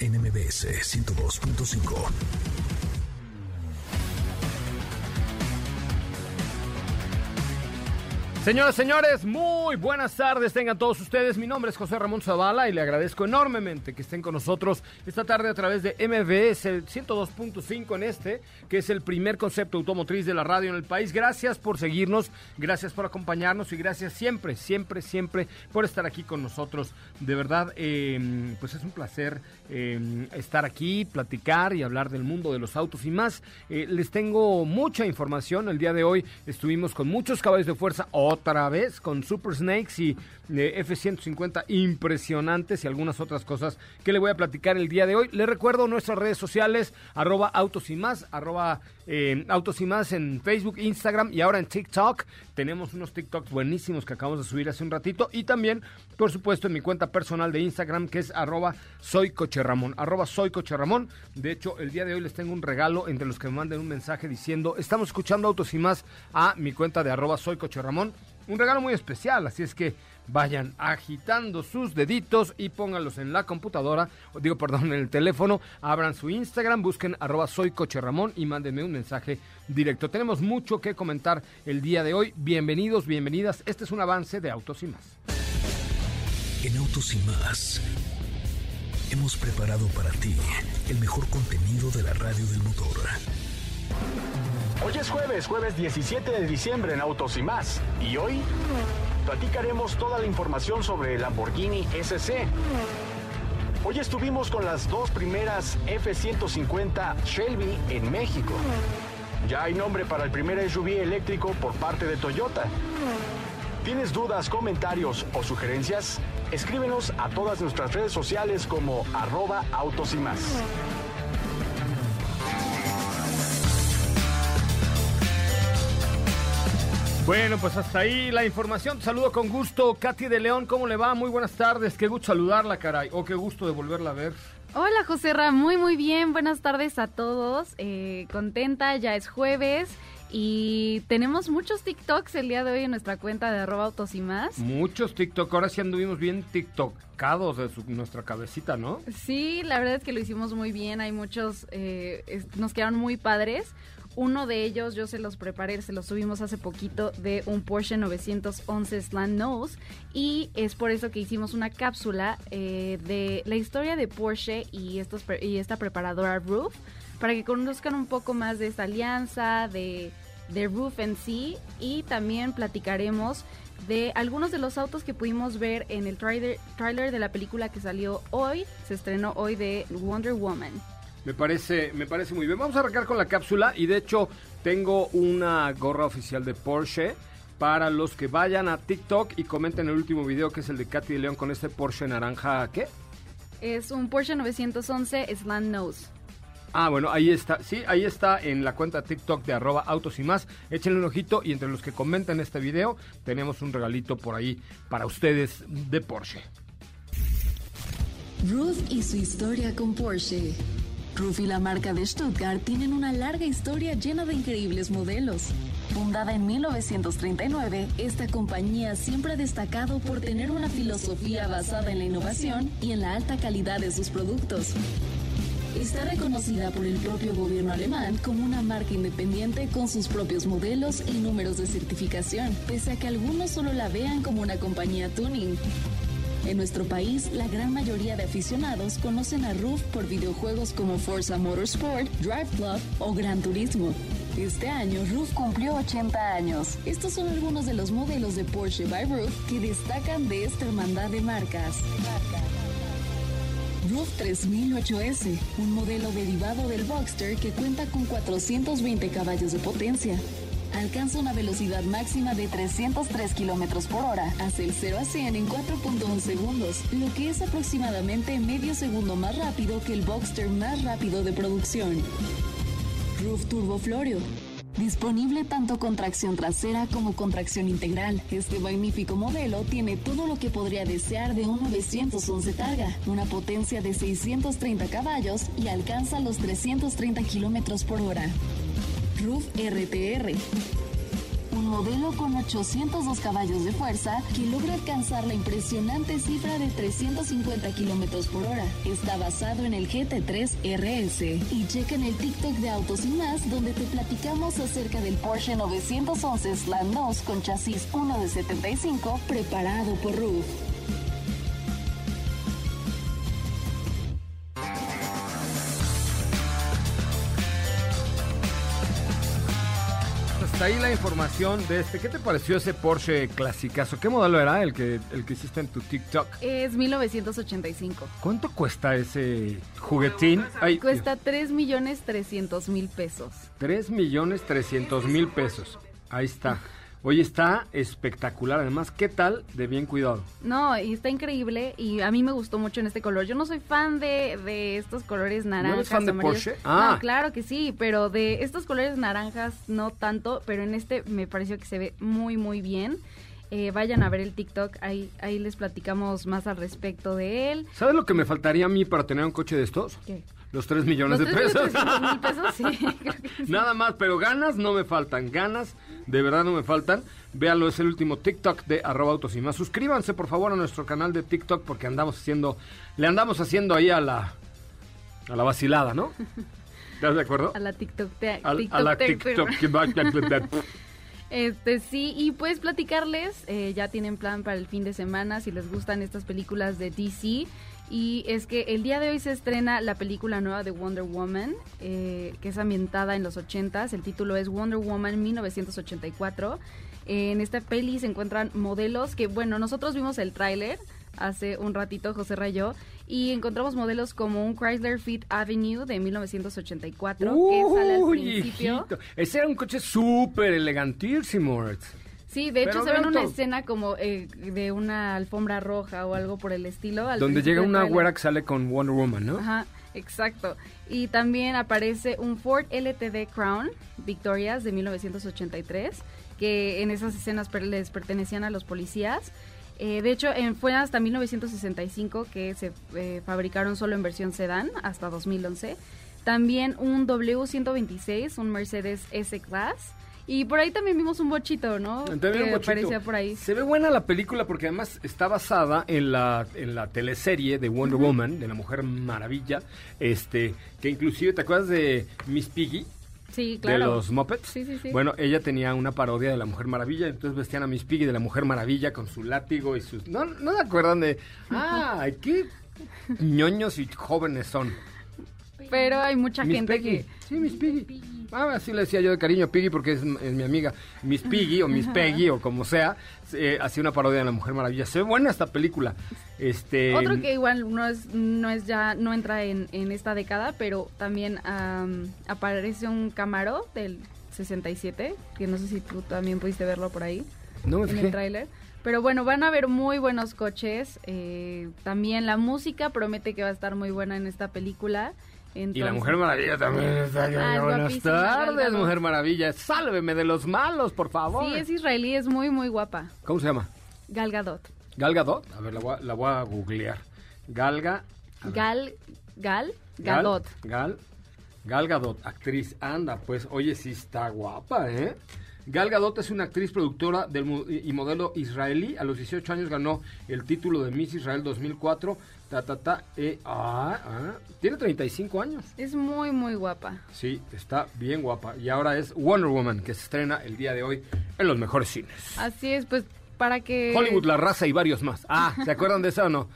NMBS 102.5. Señoras, señores, muy buenas tardes tengan todos ustedes. Mi nombre es José Ramón Zavala y le agradezco enormemente que estén con nosotros esta tarde a través de MBS 102.5 en este, que es el primer concepto automotriz de la radio en el país. Gracias por seguirnos, gracias por acompañarnos y gracias siempre, siempre, siempre por estar aquí con nosotros. De verdad, eh, pues es un placer eh, estar aquí, platicar y hablar del mundo de los autos y más. Eh, les tengo mucha información. El día de hoy estuvimos con muchos caballos de fuerza otra vez con Super Snakes y F-150 impresionantes y algunas otras cosas que le voy a platicar el día de hoy. Le recuerdo nuestras redes sociales, arroba autos y más, arroba eh, autos y más en Facebook, Instagram y ahora en TikTok. Tenemos unos TikToks buenísimos que acabamos de subir hace un ratito y también, por supuesto, en mi cuenta personal de Instagram que es arroba soy Ramón, arroba soy Ramón. De hecho, el día de hoy les tengo un regalo entre los que me manden un mensaje diciendo, estamos escuchando autos y más a mi cuenta de arroba soy Ramón un regalo muy especial, así es que vayan agitando sus deditos y pónganlos en la computadora, o digo, perdón, en el teléfono, abran su Instagram, busquen arroba soy coche Ramón y mándenme un mensaje directo. Tenemos mucho que comentar el día de hoy. Bienvenidos, bienvenidas. Este es un avance de Autos y más. En Autos y más hemos preparado para ti el mejor contenido de la radio del motor. Hoy es jueves, jueves 17 de diciembre en Autos y más. Y hoy platicaremos toda la información sobre el Lamborghini SC. Hoy estuvimos con las dos primeras F-150 Shelby en México. Ya hay nombre para el primer SUV eléctrico por parte de Toyota. ¿Tienes dudas, comentarios o sugerencias? Escríbenos a todas nuestras redes sociales como arroba y más. Bueno, pues hasta ahí la información. saludo con gusto. Katy de León, ¿cómo le va? Muy buenas tardes. Qué gusto saludarla, caray. O oh, qué gusto de volverla a ver. Hola, José Ra. Muy, muy bien. Buenas tardes a todos. Eh, contenta, ya es jueves. Y tenemos muchos TikToks el día de hoy en nuestra cuenta de arroba autos y más. Muchos TikTok. Ahora sí anduvimos bien TikTokados de nuestra cabecita, ¿no? Sí, la verdad es que lo hicimos muy bien. Hay muchos, eh, nos quedaron muy padres. Uno de ellos yo se los preparé, se los subimos hace poquito de un Porsche 911 Slant Nose y es por eso que hicimos una cápsula eh, de la historia de Porsche y, esta preparadora Roof para que conozcan un poco más de esta alianza, de, Roof en sí y también platicaremos de algunos de los autos que pudimos ver en el trailer de la película que salió hoy, se estrenó hoy de Wonder Woman. Me parece, me parece muy bien. Vamos a arrancar con la cápsula y de hecho tengo una gorra oficial de Porsche para los que vayan a TikTok y comenten el último video que es el de Katy de León con este Porsche naranja, ¿qué? Es un Porsche 911 Slant Nose. Ah, bueno, ahí está. Sí, ahí está en la cuenta TikTok de arroba autos y más. Échenle un ojito y entre los que comenten este video tenemos un regalito por ahí para ustedes de Porsche. Ruth y su historia con Porsche. Ruf y la marca de Stuttgart tienen una larga historia llena de increíbles modelos. Fundada en 1939, esta compañía siempre ha destacado por tener una filosofía basada en la innovación y en la alta calidad de sus productos. Está reconocida por el propio gobierno alemán como una marca independiente con sus propios modelos y números de certificación, pese a que algunos solo la vean como una compañía tuning. En nuestro país, la gran mayoría de aficionados conocen a Roof por videojuegos como Forza Motorsport, Drive Club o Gran Turismo. Este año, Roof cumplió 80 años. Estos son algunos de los modelos de Porsche by Roof que destacan de esta hermandad de marcas. Roof 3008S, un modelo derivado del Boxster que cuenta con 420 caballos de potencia. Alcanza una velocidad máxima de 303 kilómetros por hora, hace el 0 a 100 en 4.1 segundos, lo que es aproximadamente medio segundo más rápido que el Boxster más rápido de producción. Roof Turbo Florio. Disponible tanto con tracción trasera como con tracción integral. Este magnífico modelo tiene todo lo que podría desear de un 911 Targa, una potencia de 630 caballos y alcanza los 330 kilómetros por hora. Roof RTR. Un modelo con 802 caballos de fuerza que logra alcanzar la impresionante cifra de 350 kilómetros por hora. Está basado en el GT3 RS. Y checa en el TikTok de Autos y más, donde te platicamos acerca del Porsche 911 Slam 2 con chasis 1 de 75 preparado por Roof. Ahí la información de este. ¿Qué te pareció ese Porsche clasicazo? ¿Qué modelo era el que, el que hiciste en tu TikTok? Es 1985. ¿Cuánto cuesta ese juguetín? Ay, Cuesta 3 millones 300 mil pesos. 3 millones 300 mil pesos. Ahí está. Oye, está espectacular. Además, ¿qué tal de bien cuidado? No, y está increíble y a mí me gustó mucho en este color. Yo no soy fan de, de estos colores naranjas. eres fan de. Porsche? Ah. No, claro que sí, pero de estos colores naranjas no tanto, pero en este me pareció que se ve muy, muy bien. Eh, vayan a ver el TikTok, ahí, ahí les platicamos más al respecto de él. ¿Sabes lo que me faltaría a mí para tener un coche de estos? ¿Qué? Los 3 millones ¿Los de tres pesos. mil pesos? Sí, creo que sí. Nada más, pero ganas no me faltan. Ganas de verdad no me faltan. Véanlo, es el último TikTok de arroba autos y más. Suscríbanse por favor a nuestro canal de TikTok porque andamos haciendo, le andamos haciendo ahí a la, a la vacilada, ¿no? ¿Estás de acuerdo? A la TikTok. te- Al- a la TikTok. TikTok. Este sí, y pues platicarles, eh, ya tienen plan para el fin de semana si les gustan estas películas de DC. Y es que el día de hoy se estrena la película nueva de Wonder Woman, eh, que es ambientada en los 80s. El título es Wonder Woman 1984. En esta peli se encuentran modelos que, bueno, nosotros vimos el tráiler hace un ratito, José Rayó, y encontramos modelos como un Chrysler Fit Avenue de 1984, que sale al principio. hijito. Ese era un coche súper elegantísimo. Sí, de hecho Pero se ve una escena como eh, de una alfombra roja o algo por el estilo. al Donde llega una güera que sale con Wonder Woman, ¿no? Ajá, exacto. Y también aparece un Ford LTD Crown Victorias de 1983, que en esas escenas per- les pertenecían a los policías. Eh, de hecho, en- fue hasta 1965 que se eh, fabricaron solo en versión sedán, hasta 2011. También un W126, un Mercedes S-Class. Y por ahí también vimos un bochito, ¿no? También que un bochito. aparecía por ahí. Se ve buena la película porque además está basada en la, en la teleserie de Wonder Woman, de la Mujer Maravilla, este, que inclusive, ¿te acuerdas de Miss Piggy? Sí, claro. De los Muppets. Sí, sí, sí. Bueno, ella tenía una parodia de la Mujer Maravilla, entonces vestían a Miss Piggy de la Mujer Maravilla con su látigo y sus... ¿No, no se acuerdan de...? ¡Ah, qué ñoños y jóvenes son! Pero hay mucha Miss gente Piggy. que... Sí, Miss Piggy. Ah, así le decía yo de cariño Piggy porque es, es mi amiga. Miss Piggy o Miss Peggy o como sea, eh, hacía una parodia de la Mujer Maravilla. Se ve buena esta película. Este, Otro que igual no es, no es ya, no entra en, en esta década, pero también am, aparece un Camaro del 67, que no sé si tú también pudiste verlo por ahí No me en fijé. el tráiler. Pero bueno, van a haber muy buenos coches. eh, también la música promete que va a estar muy buena en esta película. Y la Mujer Maravilla también está aquí. Ah, Buenas tardes. Mujer Maravilla. Sálveme de los malos, por favor. Sí, es israelí, es muy, muy guapa. ¿Cómo se llama? Gal Gadot. ¿Gal Gadot? A ver, la voy a, la voy a googlear. Galga... a ver. Gal, Gal Gal- Gadot. Gal, Gal Gadot, actriz. Anda, pues, oye, sí está guapa, ¿eh? Gal Gadot es una actriz productora del y modelo israelí. A los 18 años ganó el título de Miss Israel 2004. Ta, ta, ta. eh, ah, ah. Tiene 35 años. Es muy, muy guapa. Sí, está bien guapa. Y ahora es Wonder Woman, que se estrena el día de hoy en los mejores cines. Así es, pues para que... Hollywood, la raza y varios más. Ah, ¿se acuerdan de eso o no?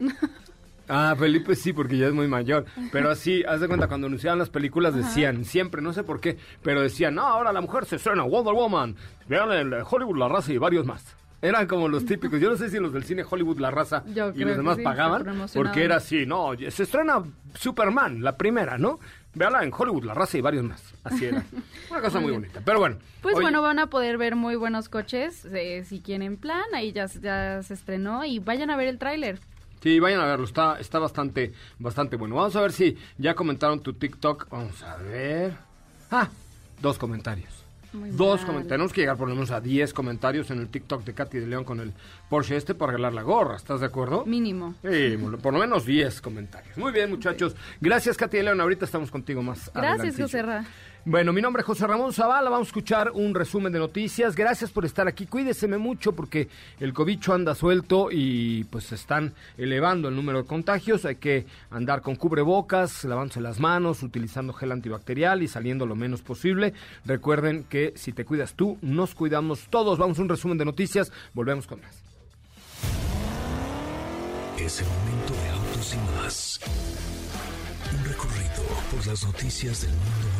Ah, Felipe sí, porque ya es muy mayor. Pero así, haz de cuenta, cuando anunciaban las películas decían, siempre, no sé por qué, pero decían, no, ahora la mujer se estrena Wonder Woman. Vean el Hollywood, la raza y varios más. Eran como los típicos. Yo no sé si los del cine Hollywood, la raza Yo y los demás sí, pagaban, porque era así, no, se estrena Superman, la primera, ¿no? Véala en Hollywood, la raza y varios más. Así era. Una cosa muy bonita. Pero bueno. Pues oye, bueno, van a poder ver muy buenos coches, eh, si quieren plan, ahí ya, ya se estrenó y vayan a ver el tráiler. Sí, vayan a verlo, está, está bastante, bastante bueno. Vamos a ver si ya comentaron tu TikTok. Vamos a ver. Ah, dos comentarios. Muy dos mal. comentarios. Tenemos que llegar por lo menos a 10 comentarios en el TikTok de Katy de León con el Porsche este para regalar la gorra. ¿Estás de acuerdo? Mínimo. Sí, por lo menos 10 comentarios. Muy bien, muchachos. Gracias, Katy de León. Ahorita estamos contigo más Gracias, adelantillo. Bueno, mi nombre es José Ramón Zavala, vamos a escuchar un resumen de noticias. Gracias por estar aquí. Cuídeseme mucho porque el cobicho anda suelto y pues se están elevando el número de contagios. Hay que andar con cubrebocas, lavándose las manos, utilizando gel antibacterial y saliendo lo menos posible. Recuerden que si te cuidas tú, nos cuidamos todos. Vamos a un resumen de noticias. Volvemos con más. Es el momento de autos y más. Un recorrido por las noticias del mundo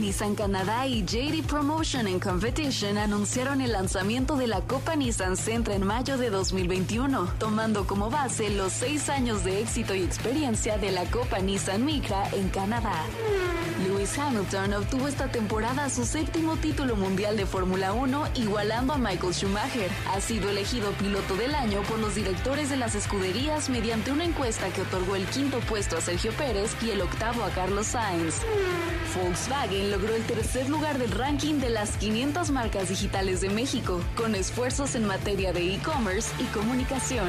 Nissan Canadá y JD Promotion and Competition anunciaron el lanzamiento de la Copa Nissan Sentra en mayo de 2021, tomando como base los seis años de éxito y experiencia de la Copa Nissan Micra en Canadá. Hamilton obtuvo esta temporada su séptimo título mundial de Fórmula 1, igualando a Michael Schumacher. Ha sido elegido piloto del año por los directores de las escuderías mediante una encuesta que otorgó el quinto puesto a Sergio Pérez y el octavo a Carlos Sainz. Volkswagen logró el tercer lugar del ranking de las 500 marcas digitales de México, con esfuerzos en materia de e-commerce y comunicación.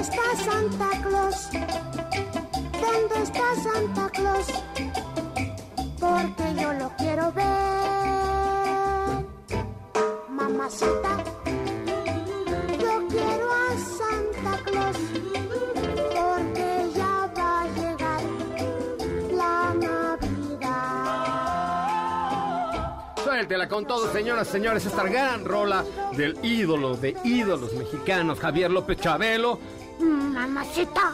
está Santa Claus? ¿Dónde está Santa Claus? Porque yo lo quiero ver. Mamacita, yo quiero a Santa Claus. Porque ya va a llegar la Navidad. Suéltela con todo, señoras, señores, esta gran rola del ídolo de ídolos mexicanos, Javier López Chabelo. Mamacita,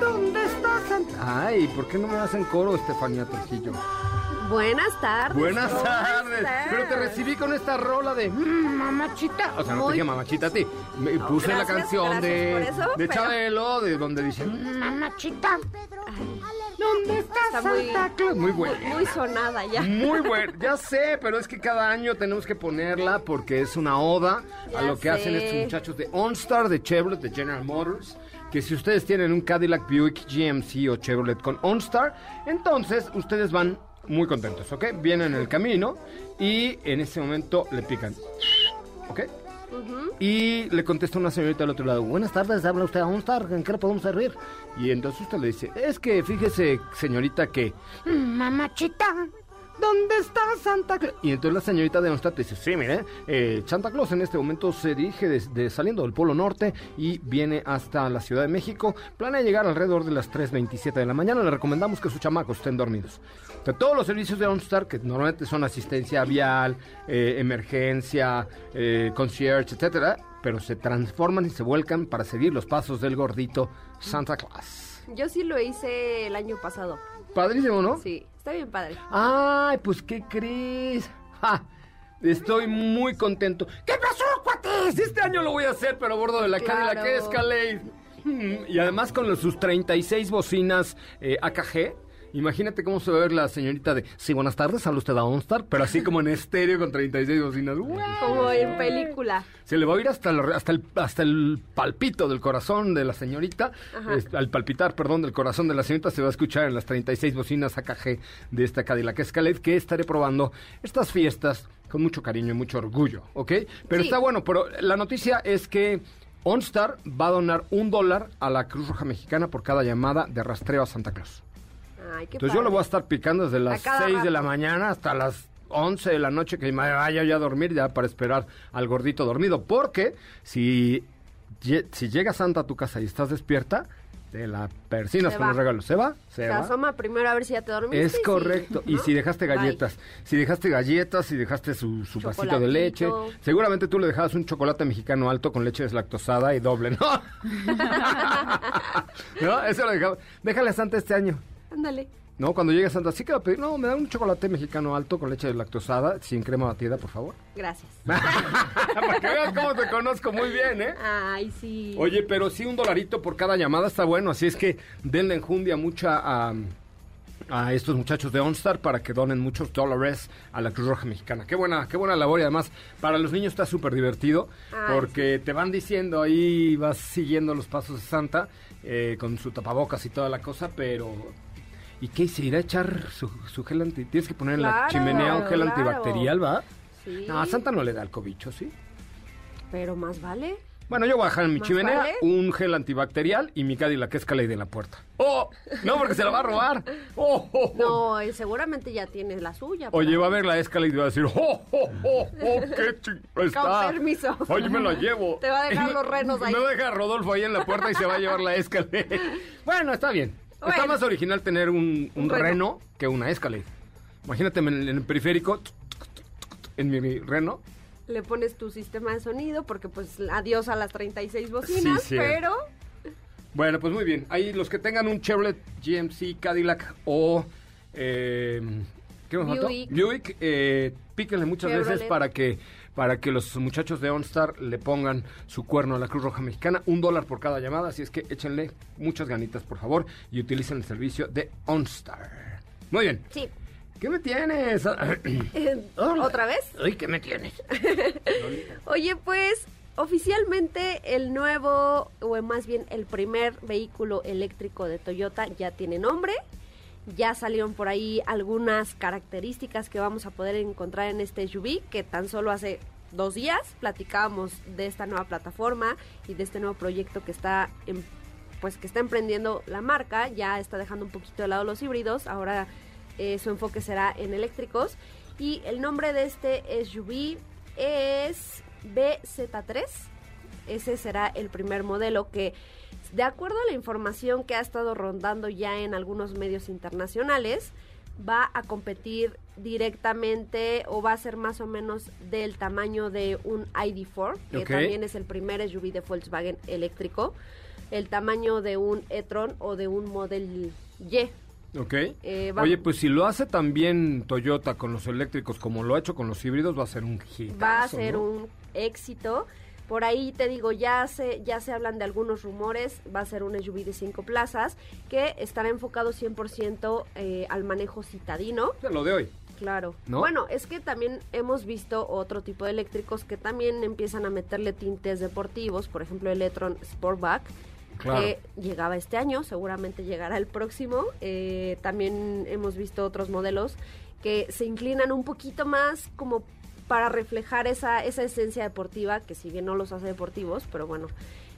¿dónde está Santa Ay, ¿por qué no me hacen coro, Estefanía Trujillo? Buenas tardes. Buenas ¿cómo tardes. estás? Pero te recibí con esta rola de mm, mamachita. O sea, no te dije mamachita a ti. Me puse la gracias, canción de, eso, de pero- Chabelo, de donde dice "Mm, Mamachita, ¿dónde está, Está muy, Santa Claus? muy muy, buena. muy sonada ya. Muy bueno, ya sé, pero es que cada año tenemos que ponerla porque es una oda a lo que hacen estos muchachos de OnStar, de Chevrolet, de General Motors. Que si ustedes tienen un Cadillac Buick GMC o Chevrolet con OnStar, entonces ustedes van muy contentos, ¿ok? Vienen en el camino y en ese momento le pican, ¿ok? Y le contesta una señorita al otro lado, buenas tardes, habla usted a OnStar, ¿en qué le podemos servir? Y entonces usted le dice, es que fíjese, señorita, que Mamachita, ¿Dónde está Santa Claus? Y entonces la señorita de Onstad dice, sí, mire, eh, Santa Claus en este momento se dirige desde saliendo del Polo Norte y viene hasta la Ciudad de México. Planea llegar alrededor de las 3.27 de la mañana. Le recomendamos que sus chamacos estén dormidos. De todos los servicios de OnStar, que normalmente son asistencia vial, eh, emergencia, eh, concierge, etcétera, pero se transforman y se vuelcan para seguir los pasos del gordito Santa Claus. Yo sí lo hice el año pasado. Padrísimo, ¿no? Sí, está bien padre. Ay, pues, ¿qué crees? ¡Ja! Estoy muy contento. ¿Qué pasó, cuates? Este año lo voy a hacer, pero a bordo de la Claro. Cadillac Escalade. Mm, Y además con los- sus 36 bocinas eh, AKG, Imagínate cómo se va a ver la señorita de, sí, buenas tardes, habla usted a OnStar, pero así como en estéreo con 36 bocinas. Como en película. Se le va a oír hasta el, hasta el, hasta el palpito del corazón de la señorita, Ajá. es- al palpitar, perdón, del corazón de la señorita se va a escuchar en las 36 bocinas AKG de esta Cadillac Escalade que estaré probando estas fiestas con mucho cariño y mucho orgullo, ¿ok? Pero Sí. está bueno, pero la noticia es que OnStar va a donar un dólar a la Cruz Roja Mexicana por cada llamada de rastreo a Santa Claus. Ay, qué Entonces yo padre. voy a estar picando desde las cada 6 de la mañana hasta las 11 de la noche que me vaya ya a dormir ya para esperar al gordito dormido. Porque si, si llega Santa a tu casa y estás despierta, te la persinas con los regalos. ¿Se va? Se, Se va. asoma primero a ver si ya te dormiste. Es correcto. Y ¿no? si dejaste Bye. galletas, si dejaste galletas, si dejaste su, su vasito de leche, seguramente tú le dejabas un chocolate mexicano alto con leche deslactosada y doble, ¿no? ¿No? Eso lo dejaba. Déjale a Santa este año. Ándale. No, cuando llegue Santa, sí que va a pedir, no, me da un chocolate mexicano alto con leche deslactosada, sin crema batida, por favor. Gracias. Para que veas cómo te conozco muy bien, ¿eh? Ay, sí. Oye, pero sí un dolarito por cada llamada está bueno, así es que denle enjundia mucha a, a estos muchachos de OnStar para que donen muchos dólares a la Cruz Roja Mexicana. Qué buena, qué buena labor y además para los niños está súper divertido Ay, porque te van diciendo ahí, vas siguiendo los pasos de Santa eh, con su tapabocas y toda la cosa, pero... ¿Y qué? ¿Se irá a echar su, su gel anti... Tienes que poner en la chimenea un gel claro. antibacterial, ¿va? Sí. No, a Santa no le da el cobicho, ¿sí? Pero más vale. Bueno, yo voy a dejar en mi ¿Más chimenea vale? un gel antibacterial y mi Cadillac Escalade en la puerta. ¡Oh! No, porque se la va a robar. ¡Oh! oh, oh! No, seguramente ya tienes la suya. Oye, va a ver la Escalade y va a decir, ¡oh, oh, oh, oh! ¡Qué ching está! Con permiso. Oye, me la llevo. Te va a dejar los renos ahí. Me va a dejar Rodolfo ahí en la puerta y se va a llevar la Escalade. Bueno, está bien. Está más original tener un, un Un reno. reno que una Escalade. Imagínate en el, en el periférico, en mi reno, Le pones tu sistema de sonido porque pues adiós a las 36 bocinas, Sí, sí. pero Bueno, pues muy bien. Ahí los que tengan un Chevrolet GMC Cadillac o eh, ¿qué me faltó? Buick. Buick, eh, píquenle muchas veces para que para que los muchachos de OnStar le pongan su cuerno a la Cruz Roja Mexicana, un dólar por cada llamada, así es que échenle muchas ganitas, por favor, y utilicen el servicio de OnStar. Muy bien. sí. ¿Qué me tienes? ¿Otra vez? Ay, ¿qué me tienes? Oye, pues oficialmente el nuevo, o más bien el primer vehículo eléctrico de Toyota ya tiene nombre. Ya salieron por ahí algunas características que vamos a poder encontrar en este SUV, que tan solo hace dos días platicábamos de esta nueva plataforma y de este nuevo proyecto que está pues que está emprendiendo la marca, ya está dejando un poquito de lado los híbridos, ahora eh, su enfoque será en eléctricos. Y el nombre de este SUV es BZ3. Ese será el primer modelo que, de acuerdo a la información que ha estado rondando ya en algunos medios internacionales, va a competir directamente o va a ser más o menos del tamaño de un ID4, que también es el primer SUV de Volkswagen eléctrico, el tamaño de un e-tron o de un Model Y. Ok. Eh, va- Oye, pues si lo hace también Toyota con los eléctricos como lo ha hecho con los híbridos, va a ser un hitazo, va a ser ¿no? un éxito. Por ahí te digo, ya se, ya se hablan de algunos rumores, va a ser un SUV de cinco plazas que estará enfocado 100% eh, al manejo citadino. Sea, lo de hoy. Claro. ¿No? Bueno, es que también hemos visto otro tipo de eléctricos que también empiezan a meterle tintes deportivos, por ejemplo el e-tron Sportback, Claro. que llegaba este año, seguramente llegará el próximo. Eh, también hemos visto otros modelos que se inclinan un poquito más como para reflejar esa, esa esencia deportiva, que si bien no los hace deportivos, pero bueno.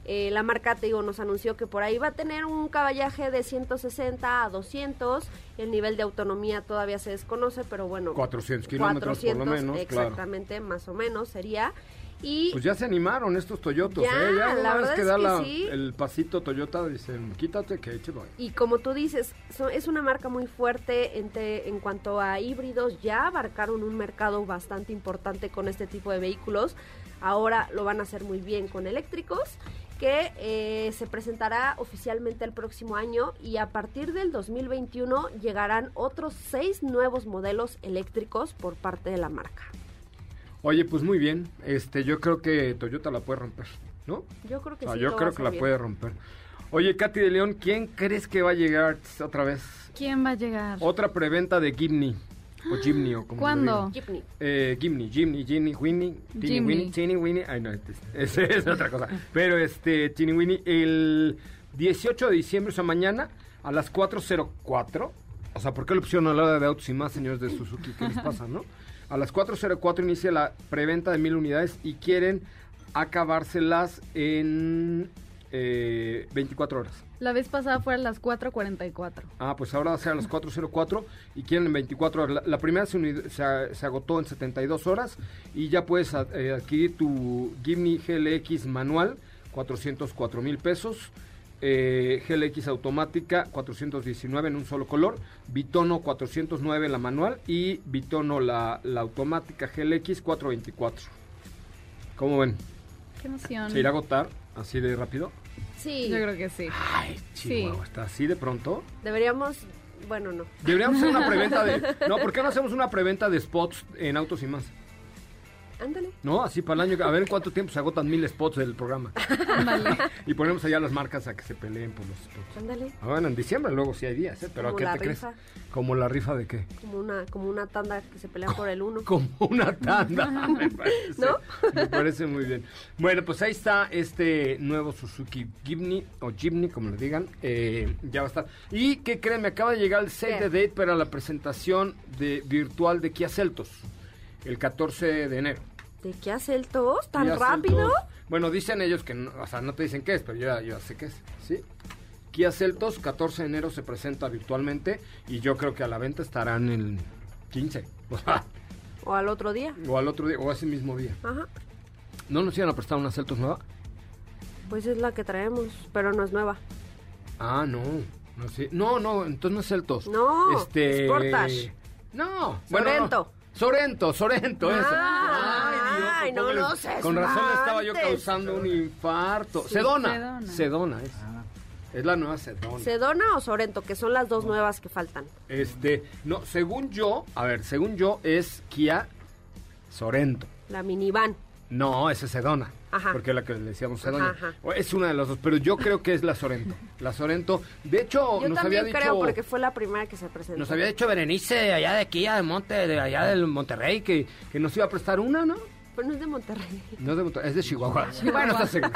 eh, la marca, te digo, nos anunció que por ahí va a tener un caballaje de 160 a 200. El nivel de autonomía todavía se desconoce, pero bueno. 400 kilómetros por lo menos, claro. Exactamente, más o menos sería. Y Pues ya se animaron estos Toyotos, Ya, ¿eh? Ya la verdad que es da que la- sí. el pasito Toyota, dicen, quítate que ahí te. Y como tú dices, es una marca muy fuerte en, te- en cuanto a híbridos. Ya abarcaron un mercado bastante importante con este tipo de vehículos. Ahora lo van a hacer muy bien con eléctricos, que eh, se presentará oficialmente el próximo año y a partir del 2021 llegarán otros seis nuevos modelos eléctricos por parte de la marca. Oye, pues muy bien. Este, yo creo que Toyota la puede romper, ¿no? Yo creo que O sea, sí. yo creo que la bien. puede romper. Oye, Katy de León, ¿quién crees que va a llegar otra vez? ¿Quién va a llegar? Otra preventa de Gimni. O Jimny, o como ¿Cuándo? Jeepney. Eh, Gimni, Jimny, Ginny, Winnie, Tini. Winnie, Tini Winnie. Ay, no, este- es otra cosa. Pero este, Tini Winnie, el 18 de diciembre, o sea, mañana, a las 4.04. O sea, ¿por qué la opción a la hora de autos y más, señores de Suzuki? ¿Qué les pasa, no? A las 4.04 inicia la preventa de mil unidades y quieren acabárselas en eh, 24 horas. La vez pasada fue a las 4.44. Ah, pues ahora va a ser a las 4.04 y quieren en 24 horas. La, la primera se, uni- se se agotó en 72 horas y ya puedes eh, adquirir tu Gimni GLX manual, 404 mil pesos. Eh, GLX automática, 419 en un solo color. Bitono, 409 la manual y Bitono la, la automática GLX, 424. ¿Cómo ven? Qué emoción. ¿Se irá a agotar así de rápido? Sí, Yo creo que sí. Ay, Chihuahua, ¿está así de pronto? deberíamos, bueno, no. Deberíamos hacer una preventa de... No, ¿por qué no hacemos una preventa de spots en Autos y Más? Ándale. No, así para el año. A ver en cuánto tiempo se agotan mil spots del programa. Ándale. Y ponemos allá las marcas a que se peleen por los spots. Ándale. Ah, bueno, en diciembre luego sí hay días, ¿eh? Pero ¿a qué la te rifa. crees? Como la rifa de qué? Como una, como una tanda que se pelean por el uno. Como una tanda. me parece. ¿No? Me parece muy bien. Bueno, pues ahí está este nuevo Suzuki Jimny, o Jimny, como le digan. eh, ya va a estar. Y que creen, me acaba de llegar el set ¿Qué? de date para la presentación de virtual de Kia Celtos. El 14 de enero. ¿De qué hace el tos? ¿Tan rápido? Bueno, dicen ellos que, no, o sea, no te dicen qué es, pero yo, ya- yo ya sé qué es, ¿sí? Kia Celtos, 14 de enero se presenta virtualmente y yo creo que a la venta estarán el 15, o, sea, ¿O al otro día? o al otro día, o ese mismo día. Ajá. ¿No nos iban a prestar una Celtos nueva? Pues es la que traemos, pero no es nueva. Ah, no, no sé. No, no, entonces no es Celtos. No, este... Sportage. No, bueno, no. Sorento. Sorento, eso. Ah, Ay, no póngale- los Con razón le estaba yo causando un infarto. Sedona. Sedona. Sedona es. Es la nueva Sedona. ¿Sedona o Sorento? Que son las dos nuevas que faltan. Este, no, según yo, a ver, según yo es Kia Sorento. La minivan. No, esa es Sedona. Ajá. Porque es la que le decíamos Sedona. Ajá, Es una de las dos, pero yo creo que es la Sorento. La Sorento. De hecho, Yo nos también había creo, dicho. porque fue la primera que se presentó. Nos había dicho Berenice allá de Kia, de Monte, de allá del Monterrey, que, que nos iba a prestar una, ¿no? Pero no es de Monterrey. No es de Monterrey, es de Chihuahua. Bueno, está seguro.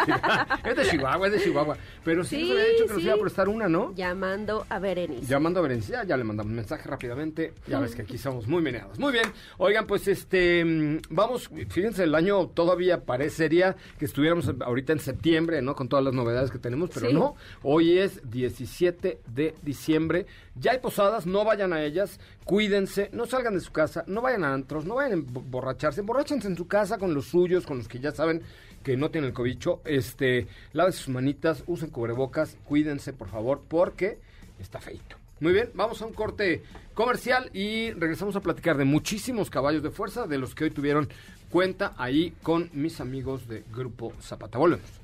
Es de Chihuahua, es de Chihuahua. Pero sí, Sí, nos había dicho que nos iba a prestar una, ¿no? Llamando a Berenice. Llamando a Berenice, ya, ya le mandamos un mensaje rápidamente. Ya ves que aquí somos muy meneados. Muy bien. Oigan, pues este, mm, vamos, fíjense, el año todavía parecería que estuviéramos ahorita en septiembre, ¿no? Con todas las novedades que tenemos, pero Sí. no. Hoy es 17 de diciembre. Ya hay posadas, no vayan a ellas. Cuídense, no salgan de su casa, no vayan a antros, no vayan a emborracharse. Emborráchense en su casa con los suyos, con los que ya saben que no tienen el cobicho. Este, lávense sus manitas, usen cubrebocas, cuídense, por favor, porque está feito. Muy bien, vamos a un corte comercial y regresamos a platicar de muchísimos caballos de fuerza, de los que hoy tuvieron cuenta ahí con mis amigos de Grupo Zapata. Volvemos.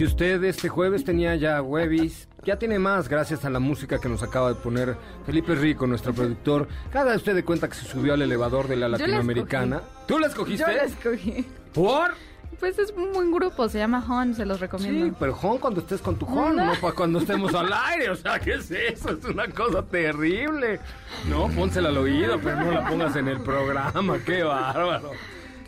Si usted este jueves tenía ya Webis, ya tiene más gracias a la música que nos acaba de poner Felipe Rico, nuestro productor. Cada usted de cuenta que se subió al elevador de la la latinoamericana. ¿Tú la escogiste? Yo la escogí. ¿Por? Pues es un buen grupo, se llama Hon, se los recomiendo. Sí, pero Jon cuando estés con tu Jon, no para cuando estemos al aire. O sea, ¿qué es eso? Es una cosa terrible. No, pónsela al oído, pero no la pongas en el programa. Qué bárbaro.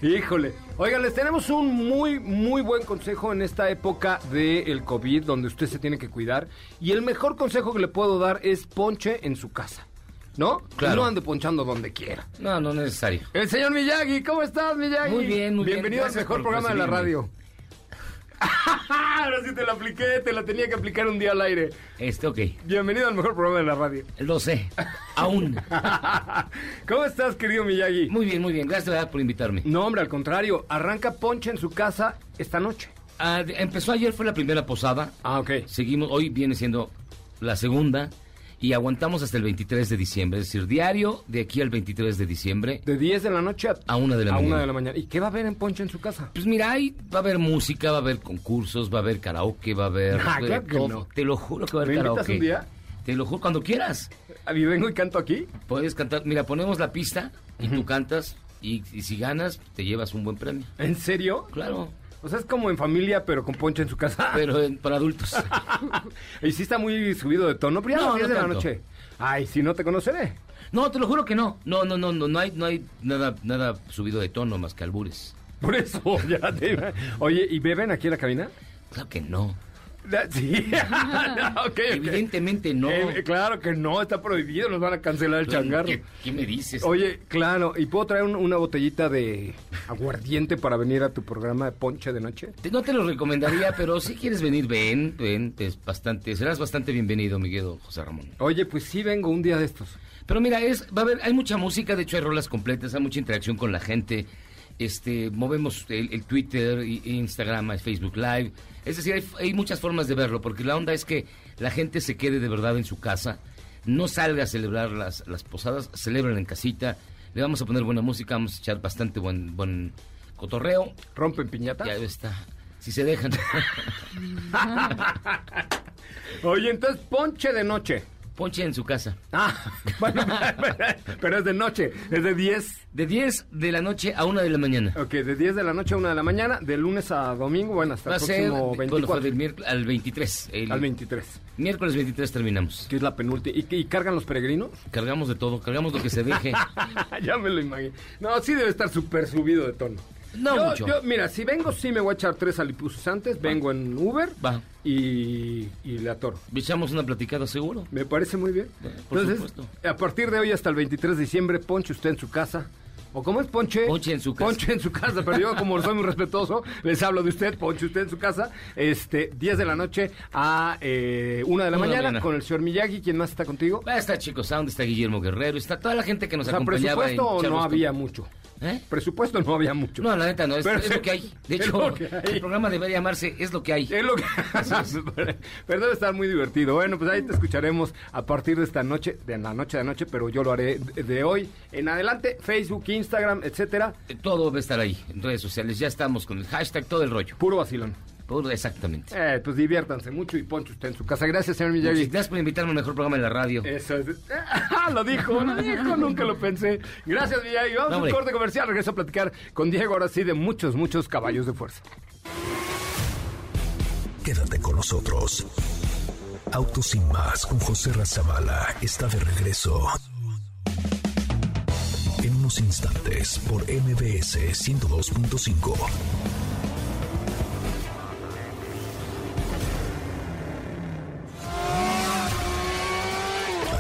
Híjole. Oigan, les tenemos un muy, muy buen consejo en esta época del COVID, donde usted se tiene que cuidar. Y el mejor consejo que le puedo dar es ponche en su casa. ¿No? Claro. No ande ponchando donde quiera. No, no es necesario. El señor Miyagi, ¿cómo estás, Miyagi? Muy bien, muy bien. Bienvenido al mejor programa de la radio. Ahora sí te la apliqué, te la tenía que aplicar un día al aire. Este, ok. Bienvenido al mejor programa de la radio. Lo sé. Aún. ¿Cómo estás, querido Miyagi? Muy bien, muy bien. Gracias verdad, por invitarme. No, hombre, al contrario. Arranca Ponche en su casa esta noche. Ah, empezó ayer, fue la primera posada. Ah, ok. Seguimos, hoy viene siendo la segunda. Y aguantamos hasta el 23 de diciembre. Es decir, diario de aquí al 23 de diciembre. De 10 de la noche a, A una de la a mañana. una de la mañana. ¿Y qué va a haber en Ponche en su casa? Pues mira, ahí va a haber música, va a haber concursos, va a haber karaoke, va a haber... Ah, claro que todo. no. Te lo juro que va a haber ¿Me invitas karaoke. un día? Te lo juro, cuando quieras. ¿Y vengo y canto aquí? Puedes cantar. Mira, ponemos la pista y tú cantas. Y, y si ganas, te llevas un buen premio. ¿En serio? Claro. O sea, es como en familia, pero con Ponche en su casa. Pero en- para adultos. y sí está muy subido de tono, pero ya a No, las 10 no de la noche. Ay, si no te conoceré. No, te lo juro que no. No, no, no, no, no hay, no hay nada, nada subido de tono más que albures. Por eso, ya te iba- Oye, ¿y beben aquí en la cabina? Claro que no. Sí. Ok. Evidentemente no. Eh, claro que no, está prohibido, nos van a cancelar el changarro. ¿Qué, qué me dices? Oye, claro, ¿y puedo traer un- una botellita de aguardiente para venir a tu programa de ponche de noche? No te lo recomendaría, pero si quieres venir, ven, ven. Es bastante, serás bastante bienvenido, Miguel José Ramón. Oye, pues sí vengo un día de estos. Pero mira, es, va a haber, hay mucha música, de hecho hay rolas completas, hay mucha interacción con la gente. Este, movemos el, el Twitter, Instagram, Facebook Live. Es decir, hay, hay muchas formas de verlo, porque la onda es que la gente se quede de verdad en su casa, no salga a celebrar las, las posadas, celebren en casita. Le vamos a poner buena música, vamos a echar bastante buen, buen cotorreo. ¿Rompen piñata? Ya está. Si se dejan. Oye, entonces ponche de noche. Ponche en su casa. Ah, bueno, pero es de noche, es de 10. De 10 de la noche a 1 de la mañana. Ok, de 10 de la noche a 1 de la mañana, de lunes a domingo, bueno, hasta Va el ser próximo bueno, fue 24. del miércoles al 23. El Al 23, Miércoles 23 terminamos. que es la penúltima. ¿Y, y cargan los peregrinos? Cargamos de todo, cargamos lo que se deje. ya me lo imagino. No, sí debe estar súper subido de tono. No yo, mucho. yo, mira, si vengo, sí me voy a echar tres alipusos antes. Vengo en Uber Va. y, y le atoro. Echamos una platicada seguro. Me parece muy bien. por Entonces, supuesto. a partir de hoy hasta el 23 de diciembre, ponche usted en su casa. ¿O cómo es ponche? Ponche en su casa. Ponche en su casa, pero yo como soy muy respetuoso, les hablo de usted, ponche usted en su casa. Este, 10 de la noche a eh, 1 de la Una de la mañana mañana. con el señor Miyagi. ¿Quién más está contigo? Estar Chico Sound, está Guillermo Guerrero, está toda la gente que nos O sea, acompañaba. presupuesto en o no había mucho. ¿Eh? Presupuesto no había mucho. No, la neta no, es, Pero- es lo que hay. De hecho, hay. el programa debería llamarse Es lo que hay. Es lo que... pero debe estar muy divertido. Bueno, pues ahí te escucharemos a partir de esta noche, de la noche de anoche, pero yo lo haré de, hoy en adelante. Facebook, Instagram, etcétera. Todo va a estar ahí, en redes sociales. Ya estamos con el hashtag, todo el rollo. Puro vacilón. Exactamente. Eh, pues diviértanse mucho y poncho usted en su casa. Gracias, señor. Muchas gracias por invitarme al mejor programa de la radio. Eso es. Ah, lo dijo, lo dijo, nunca lo pensé. Gracias, Miyagi. Vamos No, a un corte comercial. Regreso a platicar con Diego, ahora sí, de muchos, muchos caballos de fuerza. Quédate con nosotros. Autos sin más con José Razabala está de regreso. En unos instantes por MBS 102.5.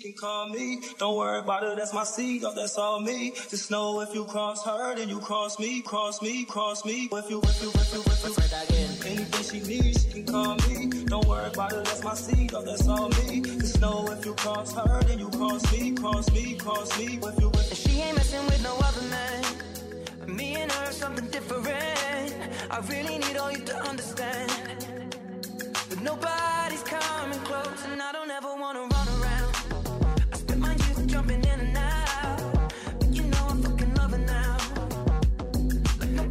You can call me, don't worry about it, that's my seed, oh, that's all me. Just know if you cross her, then you cross me, cross me, cross me. If you, if you, if you, if you, that again. Anything she needs, she can call me. Don't worry about it, that's my seed, oh, that's all me. Just know if you cross her, then you cross me, cross me, cross me. If you, if you, She ain't messing with no other man. Me and her something different. I really need all you to understand. But nobody's coming close, and I don't ever wanna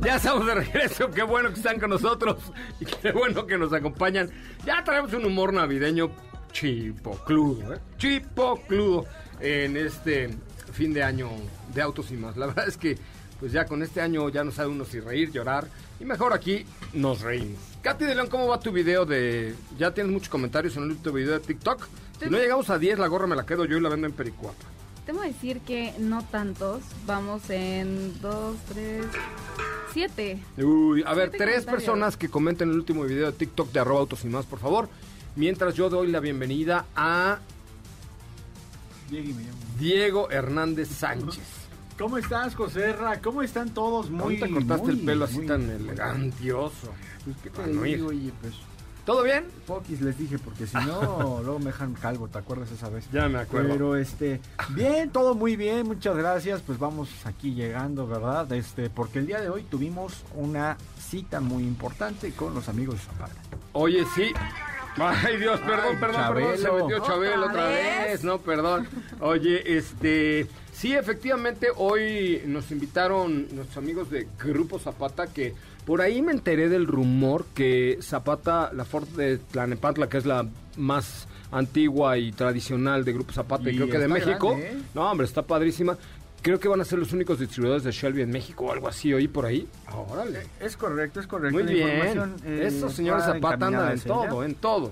Ya estamos de regreso, qué bueno que están con nosotros y qué bueno que nos acompañan. Ya traemos un humor navideño chipocludo, ¿eh? Chipocludo en este fin de año de autos y más. La verdad es que pues ya con este año ya no sabe uno si reír, llorar y mejor aquí nos reímos. Katy de León, ¿cómo va tu video de... Ya tienes muchos comentarios en el último video de TikTok? Si no llegamos a 10, la gorra me la quedo yo y la vendo en Pericuapa. Temo decir que no tantos. Vamos en dos, tres, Siete. Uy, a ver, Siete tres personas que comenten el último video de TikTok de arroba autos y más, por favor. Mientras yo doy la bienvenida a Diego y me llamo. Diego Hernández Sánchez. ¿Cómo estás, Joserra? ¿Cómo están todos? Muy, ¿Dónde te cortaste muy, el pelo así muy- tan elegantioso? Pues, ¿qué te Manuel. digo, oye, pues... ¿Todo bien? Poquis les dije, porque si no, luego me dejan calvo, ¿te acuerdas esa vez? Ya me acuerdo. Pero, este, bien, todo muy bien, muchas gracias. Pues vamos aquí llegando, ¿verdad? Este, porque el día de hoy tuvimos una cita muy importante con los amigos de Zapata. Oye, sí. Ay, Dios, perdón, Ay, perdón, perdón. Se metió Chabelo ¿Otra otra vez? vez. No, perdón. Oye, este. Sí, efectivamente, hoy nos invitaron nuestros amigos de Grupo Zapata que por ahí me enteré del rumor que Zapata, la Ford de Tlanepantla, que es la más antigua y tradicional de Grupo Zapata y, creo que de México. grande, ¿eh? No, hombre, está padrísima. Creo que van a ser los únicos distribuidores de Shelby en México o algo así, oí por ahí. Órale. Es correcto, es correcto. Muy la bien. eh, Estos señores Zapata andan en todo, en todo.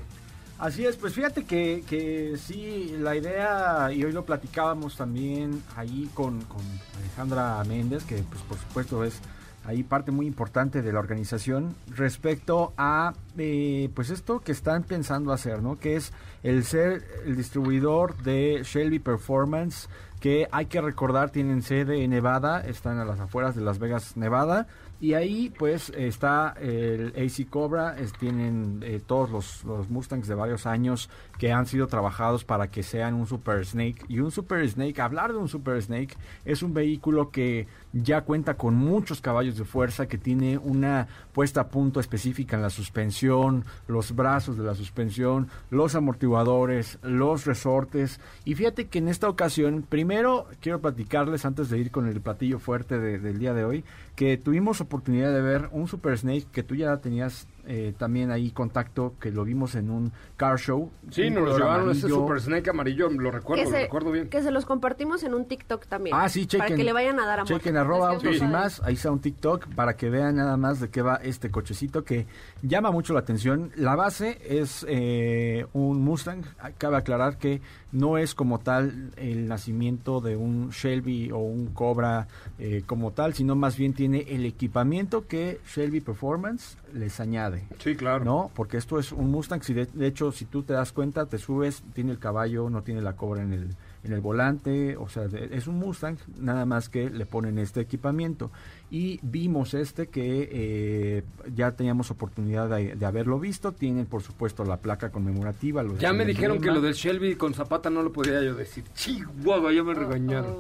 Así es, pues fíjate que, que sí, la idea, y hoy lo platicábamos también ahí con, con Alejandra Méndez, que pues por supuesto es ahí parte muy importante de la organización, respecto a eh, pues esto que están pensando hacer, ¿no? Que es el ser el distribuidor de Shelby Performance, que hay que recordar tienen sede en Nevada, están a las afueras de Las Vegas, Nevada, y ahí pues está el AC Cobra, tienen eh, todos los, los Mustangs de varios años que han sido trabajados para que sean un Super Snake. Y un Super Snake, hablar de un Super Snake, es un vehículo que ya cuenta con muchos caballos de fuerza, que tiene una puesta a punto específica en la suspensión, los brazos de la suspensión, los amortiguadores, los resortes. Y fíjate que en esta ocasión, primero quiero platicarles antes de ir con el platillo fuerte de- del día de hoy, que tuvimos oportunidad de ver un Super Snake que tú ya tenías eh, también ahí contacto, que lo vimos en un car show. Sí, nos lo llevaron ese. Super Snake amarillo, lo recuerdo, que, lo se, recuerdo bien. que se los compartimos en un TikTok también. Ah, sí, chequen. Para que le vayan a dar amor. Chequen arroba autos y más, ahí está un TikTok para que vean nada más de qué va este cochecito que llama mucho la atención. La base es eh, un Mustang, cabe aclarar que no es como tal el nacimiento de un Shelby o un Cobra eh, como tal, sino más bien tiene el equipamiento que Shelby Performance les añade. Sí, claro. ¿No? Porque esto es un Mustang, si de, de hecho, si tú te das cuenta, te subes, tiene el caballo, no tiene la cobra en el, en el volante, o sea, es un Mustang, nada más que le ponen este equipamiento. Y vimos este que eh, ya teníamos oportunidad de, de haberlo visto, tienen por supuesto la placa conmemorativa. los- Ya me dijeron que lo del Shelby con Zapata no lo podía yo decir. Chihuahua, ya me regañaron.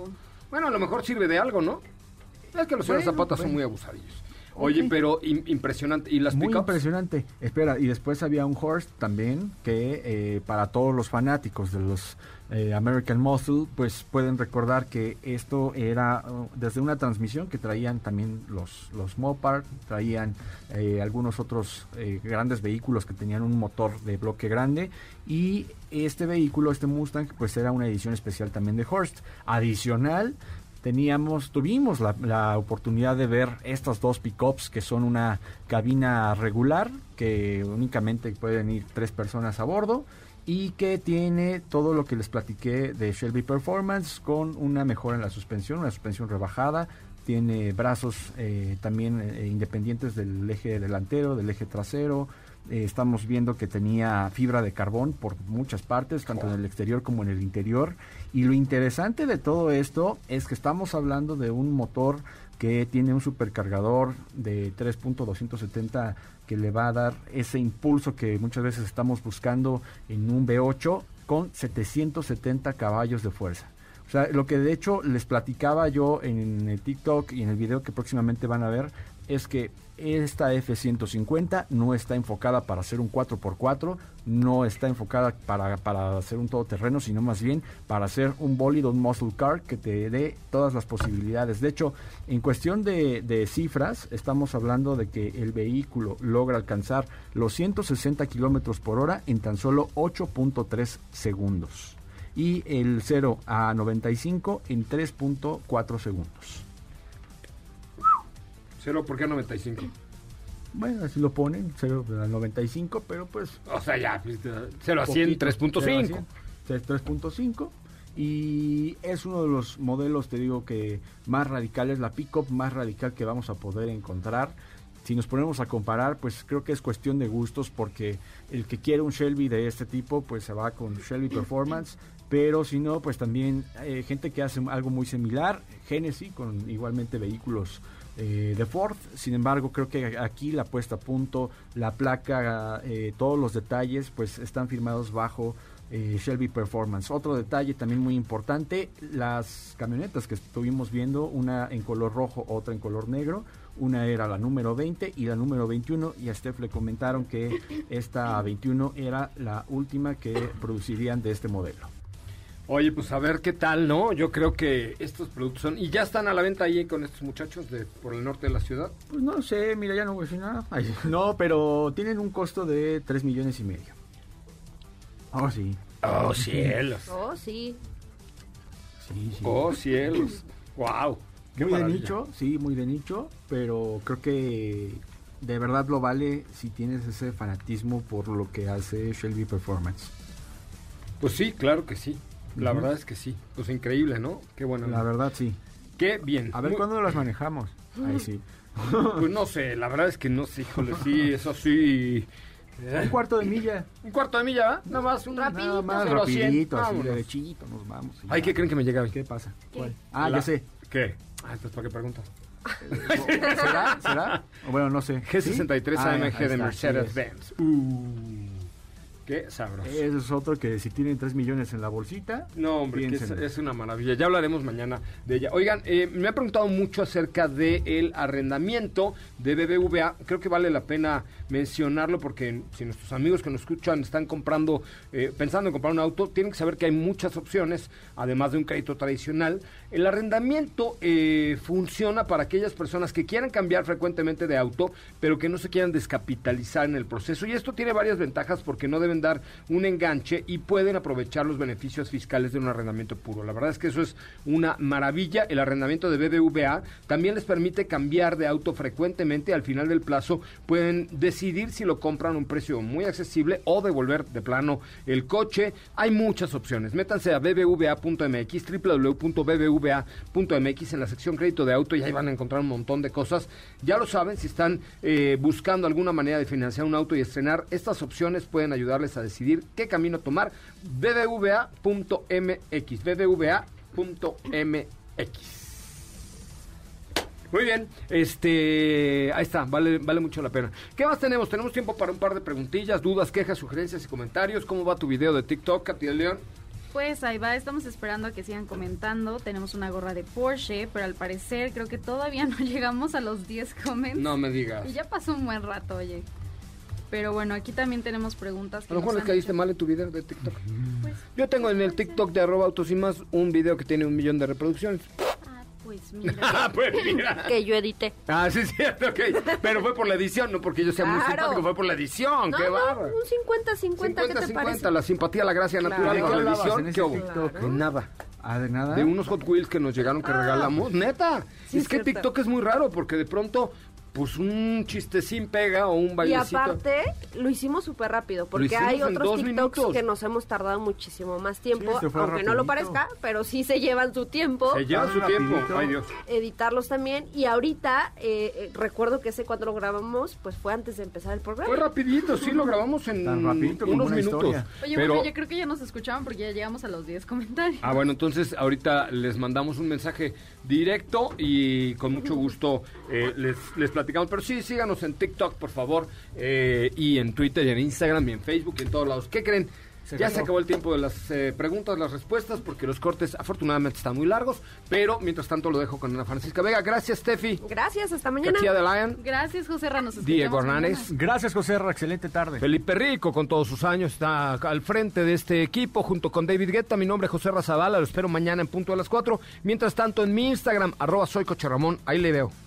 Bueno, a lo mejor sirve de algo, ¿no? Es que los señores Bueno, Zapata son muy abusadillos. Oye, pero im- impresionante. ¿Y las Muy impresionante. Espera, y después había un horse también que eh, para todos los fanáticos de los eh, American Muscle, pues pueden recordar que esto era uh, desde una transmisión que traían también los, los Mopar, traían eh, algunos otros grandes vehículos que tenían un motor de bloque grande y este vehículo, este Mustang, pues era una edición especial también de Horst. Adicional, teníamos, tuvimos la, oportunidad de ver estas dos pickups que son una cabina regular, que únicamente pueden ir tres personas a bordo, y que tiene todo lo que les platiqué de Shelby Performance con una mejora en la suspensión, una suspensión rebajada, tiene brazos eh, también eh, independientes del eje delantero, del eje trasero. Eh, estamos viendo que tenía fibra de carbón por muchas partes, tanto en el exterior como en el interior. Y lo interesante de todo esto es que estamos hablando de un motor que tiene un supercargador de 3.270 que le va a dar ese impulso que muchas veces estamos buscando en un V8 con 770 caballos de fuerza. O sea, lo que de hecho les platicaba yo en el TikTok y en el video que próximamente van a ver es que esta F-150 no está enfocada para hacer un 4x4, no está enfocada para, para hacer un todoterreno, sino más bien para hacer un bólido, un muscle car que te dé todas las posibilidades. De hecho, en cuestión de, de cifras, estamos hablando de que el vehículo logra alcanzar los 160 kilómetros por hora en tan solo 8.3 segundos y el 0 a 95 en 3.4 segundos. ¿Cero por qué 95? Bueno, así lo ponen, 0 a 95, pero pues... O sea, ya, pues, 0 a 100, poquito, 3.5. 0 a 100, 3.5. y es uno de los modelos, te digo, que más radicales, la pickup más radical que vamos a poder encontrar. Si nos ponemos a comparar, pues creo que es cuestión de gustos porque el que quiere un Shelby de este tipo, pues se va con Shelby Performance, pero si no, pues también hay gente que hace algo muy similar, Genesis, con igualmente vehículos eh, de Ford. Sin embargo, creo que aquí la puesta a punto, la placa, eh, todos los detalles, pues están firmados bajo eh, Shelby Performance. Otro detalle también muy importante, las camionetas que estuvimos viendo, una en color rojo, otra en color negro. Una era la número 20 y la número 21 y a Steph le comentaron que esta 21 era la última que producirían de este modelo. Oye, pues a ver qué tal, ¿no? Yo creo que estos productos son... ¿Y ya están a la venta ahí con estos muchachos de por el norte de la ciudad? Pues no sé, mira, ya no voy a decir nada. Ay, no, pero tienen un costo de 3 millones y medio. Oh, sí. Oh, cielos. Oh, sí. Sí, sí. Oh, cielos. Wow. Qué muy de maravilla. nicho, sí, muy de nicho, pero creo que de verdad lo vale si tienes ese fanatismo por lo que hace Shelby Performance. Pues sí, claro que sí. La verdad es que sí. Pues increíble, ¿no? Qué bueno. La verdad, sí. Qué bien. A ver Muy- cuándo las manejamos. Ahí sí. Pues no sé, la verdad es que no sé, híjole, sí, eso sí. Un cuarto de milla. Un cuarto de milla, ¿va? Nada más, un Nada más rapidito, así derechito, nos vamos. Ay. ¿qué creen que me llega? ¿Qué pasa? ¿Qué? ¿Cuál? Ah, La- ya sé. ¿Qué? Ah, entonces, ¿para qué preguntas? ¿Será? ¿Será? Bueno, no sé. G63 ¿Sí? Ah, AMG de Mercedes-Benz. Uh, qué sabroso. es. Ese es otro que si tienen 3 millones en la bolsita. No, hombre, que es, una maravilla. Ya hablaremos mañana de ella. Oigan, eh, me han preguntado mucho acerca del arrendamiento de BBVA. Creo que vale la pena mencionarlo porque si nuestros amigos que nos escuchan están comprando, eh, pensando en comprar un auto, tienen que saber que hay muchas opciones, además de un crédito tradicional. El arrendamiento eh, funciona para aquellas personas que quieran cambiar frecuentemente de auto, pero que no se quieran descapitalizar en el proceso. Y esto tiene varias ventajas porque no deben dar un enganche y pueden aprovechar los beneficios fiscales de un arrendamiento puro. La verdad es que eso es una maravilla. El arrendamiento de BBVA también les permite cambiar de auto frecuentemente. Al final del plazo pueden decidir si lo compran a un precio muy accesible o devolver de plano el coche. Hay muchas opciones. Métanse a bbva.mx, www.bbva.mx en la sección crédito de auto y ahí van a encontrar un montón de cosas. Ya lo saben, si están eh, buscando alguna manera de financiar un auto y estrenar, estas opciones pueden ayudarles a decidir qué camino tomar. bbva.mx, bbva.mx. Muy bien, este, ahí está, vale, vale mucho la pena. ¿Qué más tenemos? Tenemos tiempo para un par de preguntillas, dudas, quejas, sugerencias y comentarios. ¿Cómo va tu video de TikTok, Katy de León? Pues ahí va, estamos esperando a que sigan comentando. Tenemos una gorra de Porsche, pero al parecer creo que todavía no llegamos a los 10 comments. No me digas. Y ya pasó un buen rato, oye. Pero bueno, aquí también tenemos preguntas. A lo mejor han caíste hecho. mal en tu video de TikTok. Pues, Yo tengo en el TikTok de arroba autos y más un video que tiene un millón de reproducciones. Ah, pues mira. Ah, pues mira. Que yo edité. Ah, sí, es cierto, ok. Pero fue por la edición, no porque yo sea muy Claro. simpático, fue por la edición. No, ¡Qué no, bárbaro! un 50-50, ¿qué te 50-50, parece? la simpatía, la gracia Claro. natural ¿De con la edición. ¿Qué hubo? De nada. Ah, de nada. De unos Hot Wheels que nos llegaron que regalamos. Neta. Sí, es es que cierto. TikTok es muy raro porque de pronto, pues un chistecín pega o un Y bailecito. aparte, lo hicimos súper rápido, porque hay otros TikToks minutos. que nos hemos tardado muchísimo más tiempo, Sí, aunque no lo parezca, pero sí se llevan su tiempo. Se llevan su Rapidito. tiempo. Ay, Dios. editarlos también y ahorita eh, eh, recuerdo que ese cuando lo grabamos pues fue antes de empezar el programa Fue rapidito, sí, lo grabamos en Tan rapidito unos minutos. historia. Oye, pero, bueno, yo creo que ya nos escuchaban porque ya llegamos a los 10 comentarios. Ah, bueno, entonces ahorita les mandamos un mensaje directo y con mucho gusto eh, les, les platicamos. Pero sí, síganos en TikTok, por favor, eh, y en Twitter, y en Instagram, y en Facebook, y en todos lados. ¿Qué creen? Se ya se acabó el tiempo de las eh, preguntas, las respuestas, porque los cortes afortunadamente están muy largos. Pero mientras tanto lo dejo con Ana Francisca Vega. Gracias, Steffi. gracias hasta mañana Katia de Lion. Gracias, José Ramos. Diego Hernández. Gracias, José Ra, excelente tarde. Felipe Rico, con todos sus años, está al frente de este equipo junto con David Guetta. Mi nombre es José Razabala, lo espero mañana en punto a las 4. Mientras tanto, en mi Instagram, arroba soy Coche Ramón, ahí le veo.